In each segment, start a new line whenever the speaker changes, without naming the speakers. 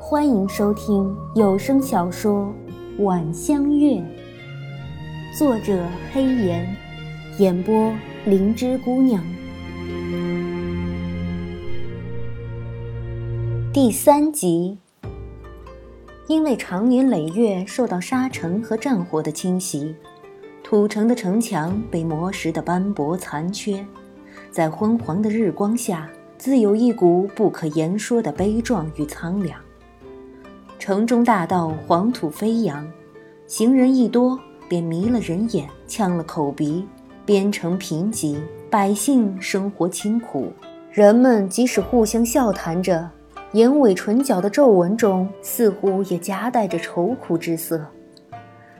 欢迎收听有声小说《晚香月》，作者黑岩，演播灵芝姑娘。第三集，因为长年累月受到沙尘和战火的侵袭，土城的城墙被磨蚀的斑驳残缺，在昏黄的日光下，自有一股不可言说的悲壮与苍凉。城中大道黄土飞扬，行人一多便迷了人眼，呛了口鼻。边城贫瘠，百姓生活清苦，人们即使互相笑谈着。眼尾唇角的皱纹中，似乎也夹带着愁苦之色。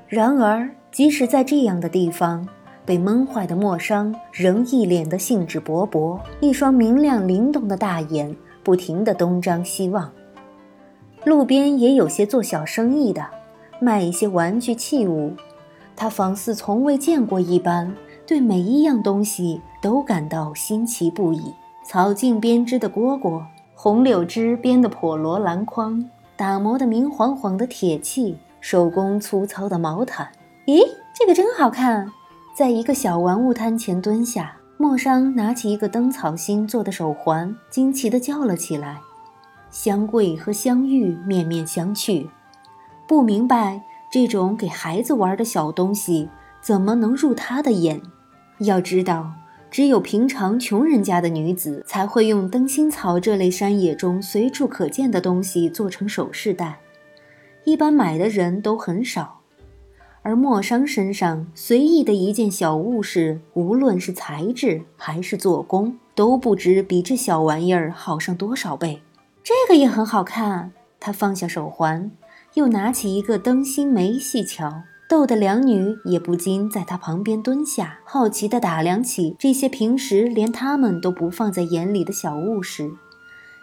然而，即使在这样的地方，被闷坏的莫商仍一脸的兴致勃勃，一双明亮灵动的大眼不停地东张西望。路边也有些做小生意的，卖一些玩具器物。他仿似从未见过一般，对每一样东西都感到新奇不已。草茎编织的蝈蝈。红柳枝编的破罗篮筐，打磨的明晃晃的铁器，手工粗糙的毛毯。咦，这个真好看！在一个小玩物摊前蹲下，莫商拿起一个灯草心做的手环，惊奇地叫了起来。香桂和香玉面面相觑，不明白这种给孩子玩的小东西怎么能入他的眼。要知道。只有平常穷人家的女子才会用灯芯草这类山野中随处可见的东西做成首饰戴，一般买的人都很少。而莫商身上随意的一件小物事，无论是材质还是做工，都不知比这小玩意儿好上多少倍。这个也很好看。他放下手环，又拿起一个灯芯梅细瞧。逗得两女也不禁在他旁边蹲下，好奇地打量起这些平时连他们都不放在眼里的小物事，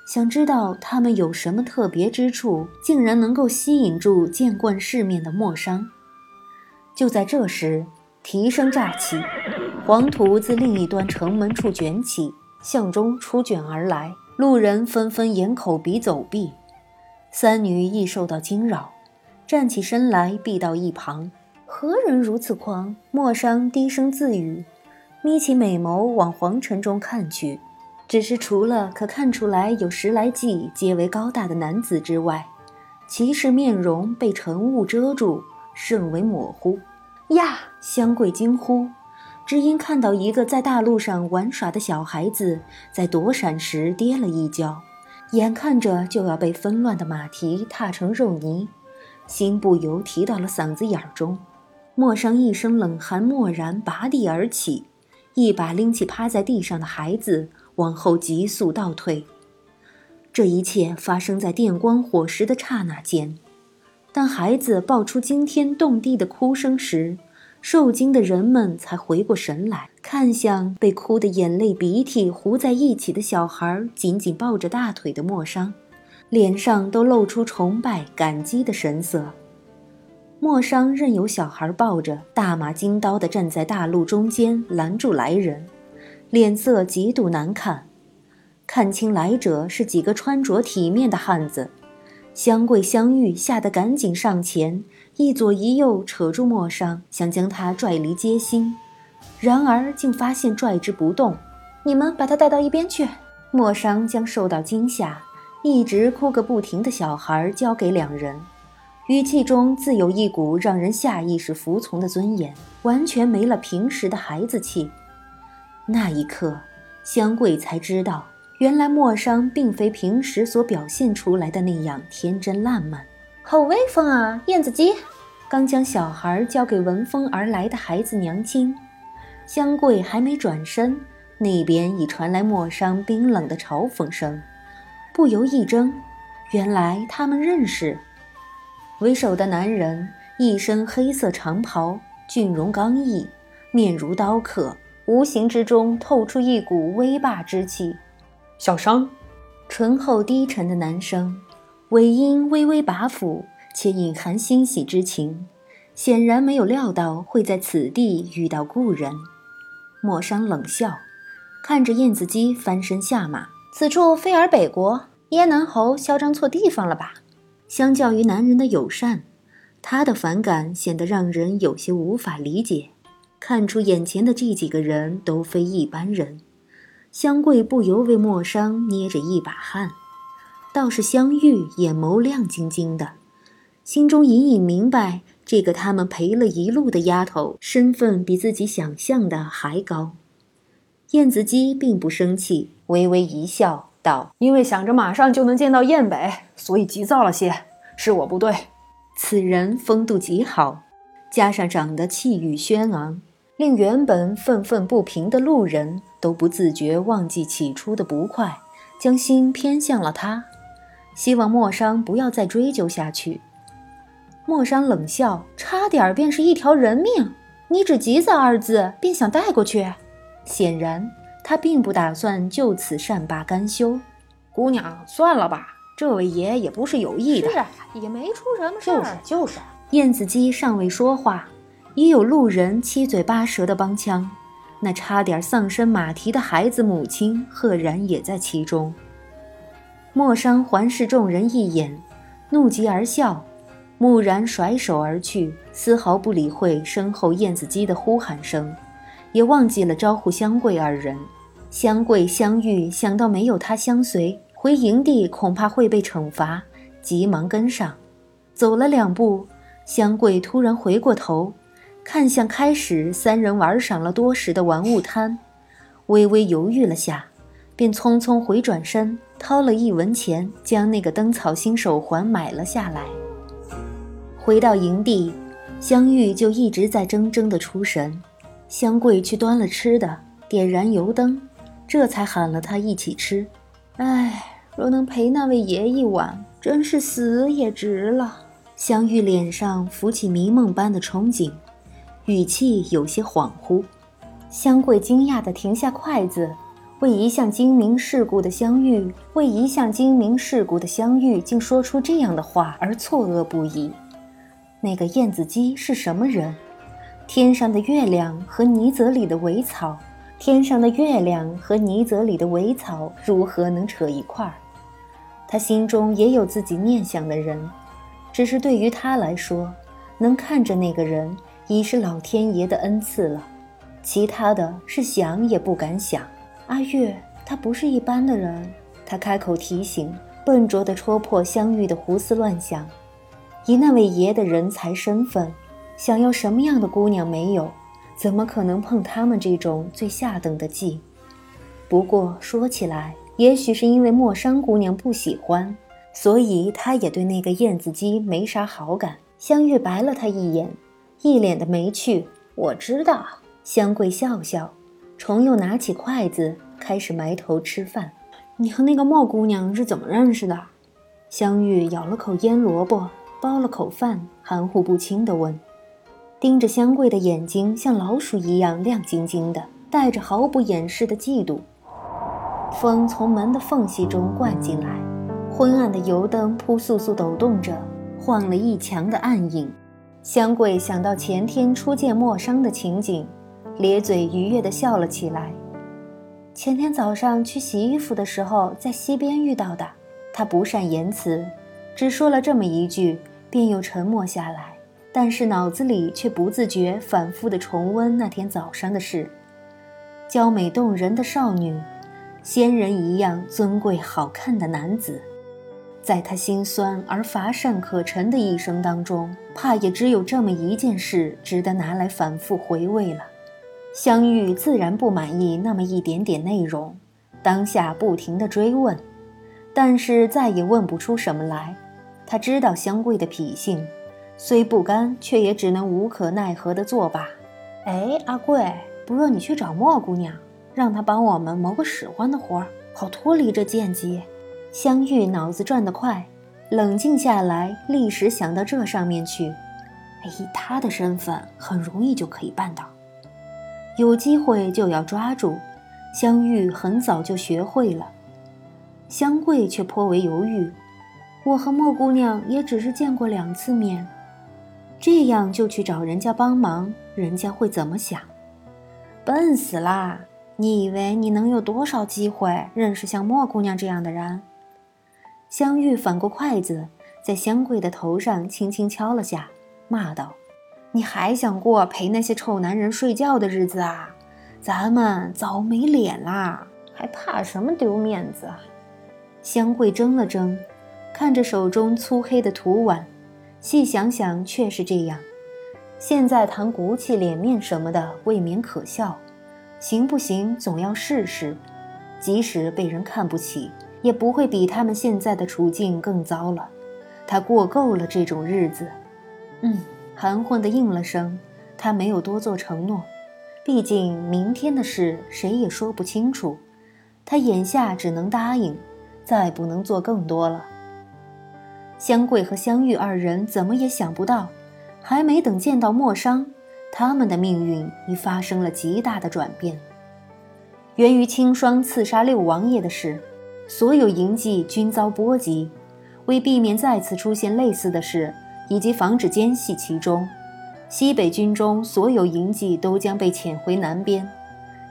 想知道他们有什么特别之处，竟然能够吸引住见惯世面的莫商。就在这时，蹄声乍起，黄土自另一端城门处卷起，向中出卷而来，路人纷纷掩口鼻走避。三女亦受到惊扰，站起身来避到一旁。何人如此狂？莫商低声自语，眯起美眸往黄尘中看去。只是除了可看出来有十来计、皆为高大的男子之外，其实面容被晨雾遮住，甚为模糊。呀！香桂惊呼，只因看到一个在大路上玩耍的小孩子在躲闪时跌了一跤，眼看着就要被纷乱的马蹄踏成肉泥，心不由提到了嗓子眼儿中。莫商一声冷寒，蓦然拔地而起，一把拎起趴在地上的孩子，往后急速倒退。这一切发生在电光火石的刹那间。当孩子爆出惊天动地的哭声时，受惊的人们才回过神来，看向被哭得眼泪鼻涕糊在一起的小孩，紧紧抱着大腿的莫商，脸上都露出崇拜感激的神色。莫商任由小孩抱着，大马金刀地站在大路中间拦住来人，脸色极度难看。看清来者是几个穿着体面的汉子，香桂、香玉吓得赶紧上前，一左一右扯住莫商，想将他拽离街心，然而竟发现拽之不动。你们把他带到一边去。莫商将受到惊吓、一直哭个不停的小孩交给两人。语气中自有一股让人下意识服从的尊严，完全没了平时的孩子气。那一刻，香桂才知道，原来莫商并非平时所表现出来的那样天真烂漫。好威风啊，燕子姬！刚将小孩交给闻风而来的孩子娘亲，香桂还没转身，那边已传来莫商冰冷的嘲讽声，不由一怔，原来他们认识。为首的男人一身黑色长袍，俊容刚毅，面如刀刻，无形之中透出一股威霸之气。
小商，
醇厚低沉的男声，尾音微微拔斧，且隐含欣喜之情，显然没有料到会在此地遇到故人。莫商冷笑，看着燕子姬翻身下马。此处非尔北国，燕南侯嚣张错地方了吧？相较于男人的友善，他的反感显得让人有些无法理解。看出眼前的这几个人都非一般人，香桂不由为莫商捏着一把汗。倒是香玉眼眸亮晶晶的，心中隐隐明白，这个他们陪了一路的丫头身份比自己想象的还高。燕子姬并不生气，微微一笑，道：“
因为想着马上就能见到燕北，所以急躁了些，是我不对。”
此人风度极好，加上长得气宇轩昂，令原本愤愤不平的路人都不自觉忘记起初的不快，将心偏向了他。希望莫商不要再追究下去。莫商冷笑：“差点便是一条人命，你只‘急躁’二字便想带过去？显然他并不打算就此善罢甘休。
姑娘，算了吧，这位爷也不是有意的，
是啊，也没出什么事
儿。就是就是。
燕子姬尚未说话，已有路人七嘴八舌的帮腔。那差点丧身马蹄的孩子母亲，赫然也在其中。莫商环视众人一眼，怒极而笑，蓦然甩手而去，丝毫不理会身后燕子姬的呼喊声，也忘记了招呼香桂二人。香桂、香玉想到没有他相随，回营地恐怕会被惩罚，急忙跟上。走了两步，香桂突然回过头，看向开始三人玩赏了多时的玩物摊，微微犹豫了下。便匆匆回转身，掏了一文钱，将那个灯草星手环买了下来。回到营地，香玉就一直在怔怔的出神。香桂去端了吃的，点燃油灯，这才喊了他一起吃。唉，若能陪那位爷一晚，真是死也值了。香玉脸上浮起迷梦般的憧憬，语气有些恍惚。香桂惊讶地停下筷子。为一向精明世故的香玉，为一向精明世故的香玉，竟说出这样的话而错愕不已。那个燕子姬是什么人？天上的月亮和泥泽里的苇草，天上的月亮和泥泽里的苇草如何能扯一块儿？他心中也有自己念想的人，只是对于他来说，能看着那个人已是老天爷的恩赐了，其他的是想也不敢想。阿月，他不是一般的人。他开口提醒，笨拙地戳破香玉的胡思乱想。以那位爷的人才身份，想要什么样的姑娘没有？怎么可能碰他们这种最下等的妓？不过说起来，也许是因为莫山姑娘不喜欢，所以他也对那个燕子姬没啥好感。香玉白了他一眼，一脸的没趣。我知道。香桂笑笑。重又拿起筷子，开始埋头吃饭。
你和那个莫姑娘是怎么认识的？
香玉咬了口腌萝卜，包了口饭，含糊不清地问，盯着香桂的眼睛像老鼠一样亮晶晶的，带着毫不掩饰的嫉妒。风从门的缝隙中灌进来，昏暗的油灯扑簌簌抖动着，晃了一墙的暗影。香桂想到前天初见莫商的情景。咧嘴愉悦地笑了起来。前天早上去洗衣服的时候，在溪边遇到的。他不善言辞，只说了这么一句，便又沉默下来。但是脑子里却不自觉反复地重温那天早上的事：娇美动人的少女，仙人一样尊贵好看的男子，在他心酸而乏善可陈的一生当中，怕也只有这么一件事值得拿来反复回味了。香玉自然不满意那么一点点内容，当下不停地追问，但是再也问不出什么来。他知道香桂的脾性，虽不甘，却也只能无可奈何地作罢。
哎，阿贵，不若你去找莫姑娘，让她帮我们谋个使唤的活儿，好脱离这贱籍。
香玉脑子转得快，冷静下来，立时想到这上面去。以她的身份，很容易就可以办到。有机会就要抓住，香玉很早就学会了。香桂却颇为犹豫。我和莫姑娘也只是见过两次面，这样就去找人家帮忙，人家会怎么想？
笨死啦！你以为你能有多少机会认识像莫姑娘这样的人？
香玉反过筷子，在香桂的头上轻轻敲了下，骂道：“
你还想过陪那些臭男人睡觉的日子啊？咱们早没脸啦，还怕什么丢面子啊？”
香桂怔了怔，看着手中粗黑的土碗，细想想，确是这样。现在谈骨气、脸面什么的，未免可笑。行不行，总要试试。即使被人看不起，也不会比他们现在的处境更糟了。他过够了这种日子。嗯，含混的应了声。他没有多做承诺，毕竟明天的事谁也说不清楚。他眼下只能答应。再不能做更多了。香桂和香玉二人怎么也想不到，还没等见到莫商，他们的命运已发生了极大的转变。源于青霜刺杀六王爷的事，所有营妓均遭波及。为避免再次出现类似的事，以及防止奸细其中，西北军中所有营妓都将被遣回南边。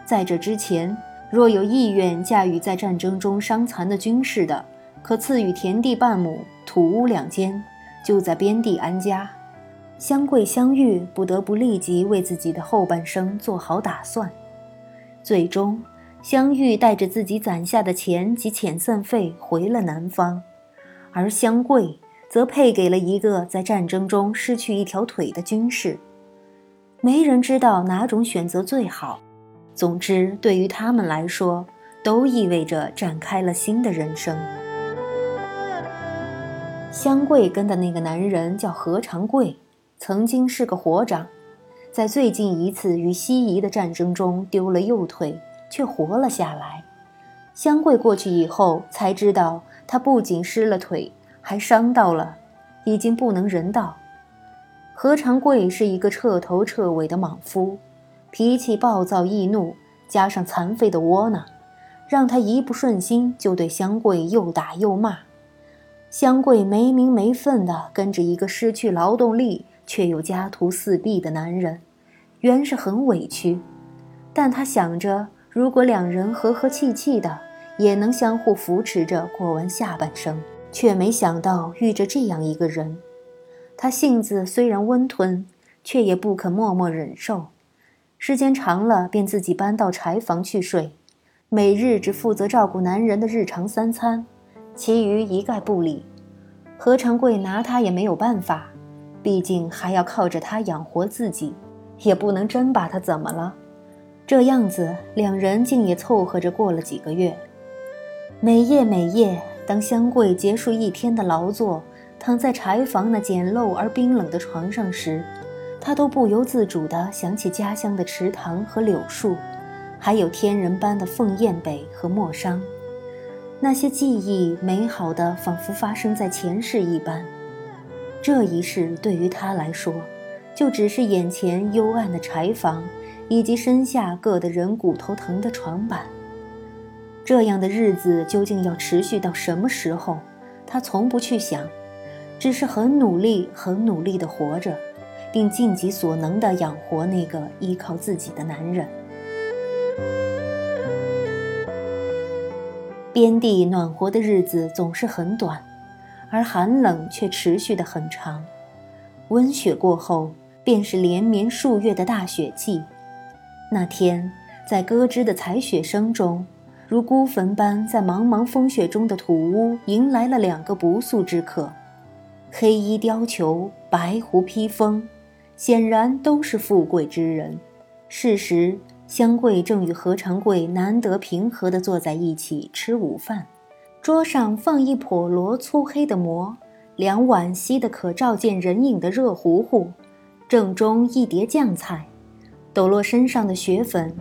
在这之前。若有意愿驾驭在战争中伤残的军士的，可赐予田地半亩、土屋两间，就在边地安家。香桂、香玉不得不立即为自己的后半生做好打算。最终，香玉带着自己攒下的钱及遣散费回了南方，而香桂则配给了一个在战争中失去一条腿的军士。没人知道哪种选择最好。总之，对于他们来说，都意味着展开了新的人生。香桂跟的那个男人叫何长贵，曾经是个火长，在最近一次与西夷的战争中丢了右腿，却活了下来。香桂过去以后才知道，他不仅失了腿，还伤到了，已经不能人道。何长贵是一个彻头彻尾的莽夫。脾气暴躁易怒，加上残废的窝囊，让他一不顺心就对香桂又打又骂。香桂没名没分的跟着一个失去劳动力却又家徒四壁的男人，原是很委屈。但他想着，如果两人和和气气的，也能相互扶持着过完下半生，却没想到遇着这样一个人。他性子虽然温吞，却也不肯默默忍受。时间长了，便自己搬到柴房去睡，每日只负责照顾男人的日常三餐，其余一概不理。何长贵拿他也没有办法，毕竟还要靠着他养活自己，也不能真把他怎么了。这样子，两人竟也凑合着过了几个月。每夜每夜，当香桂结束一天的劳作，躺在柴房那简陋而冰冷的床上时，他都不由自主地想起家乡的池塘和柳树，还有天人般的凤燕北和莫商，那些记忆美好的，仿佛发生在前世一般。这一世对于他来说，就只是眼前幽暗的柴房，以及身下硌得人骨头疼的床板。这样的日子究竟要持续到什么时候？他从不去想，只是很努力、很努力地活着。并尽己所能地养活那个依靠自己的男人。边地暖和的日子总是很短，而寒冷却持续得很长。温雪过后，便是连绵数月的大雪季。那天，在咯吱的踩雪声中，如孤坟般在茫茫风雪中的土屋迎来了两个不速之客：黑衣貂裘，白狐披风。显然都是富贵之人。事实，香桂正与何长贵难得平和地坐在一起吃午饭，桌上放一笸箩粗黑的馍，两碗稀得可照见人影的热糊糊，正中一碟酱菜，抖落身上的雪粉。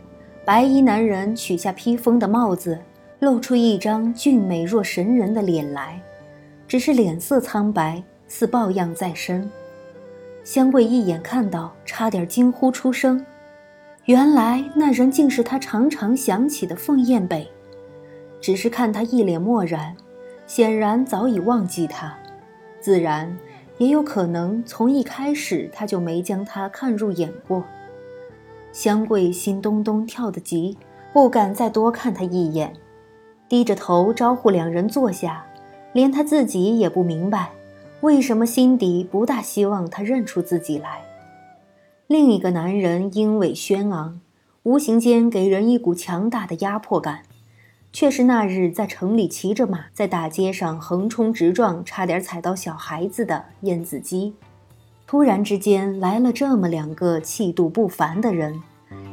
白衣男人取下披风的帽子，露出一张俊美若神人的脸来，只是脸色苍白，似抱恙在身。香桂一眼看到，差点惊呼出声。原来那人竟是他常常想起的凤燕北，只是看他一脸漠然，显然早已忘记他。自然，也有可能从一开始他就没将他看入眼过。香桂心咚咚跳得急，不敢再多看他一眼，低着头招呼两人坐下，连他自己也不明白，为什么心底不大希望他认出自己来。另一个男人英伟轩昂，无形间给人一股强大的压迫感，却是那日在城里骑着马，在大街上横冲直撞，差点踩到小孩子的燕子姬。突然之间来了这么两个气度不凡的人，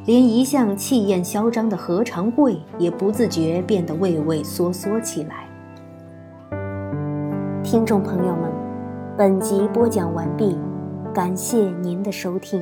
连一向气焰嚣张的何长贵也不自觉变得畏畏缩缩起来。听众朋友们，本集播讲完毕，感谢您的收听。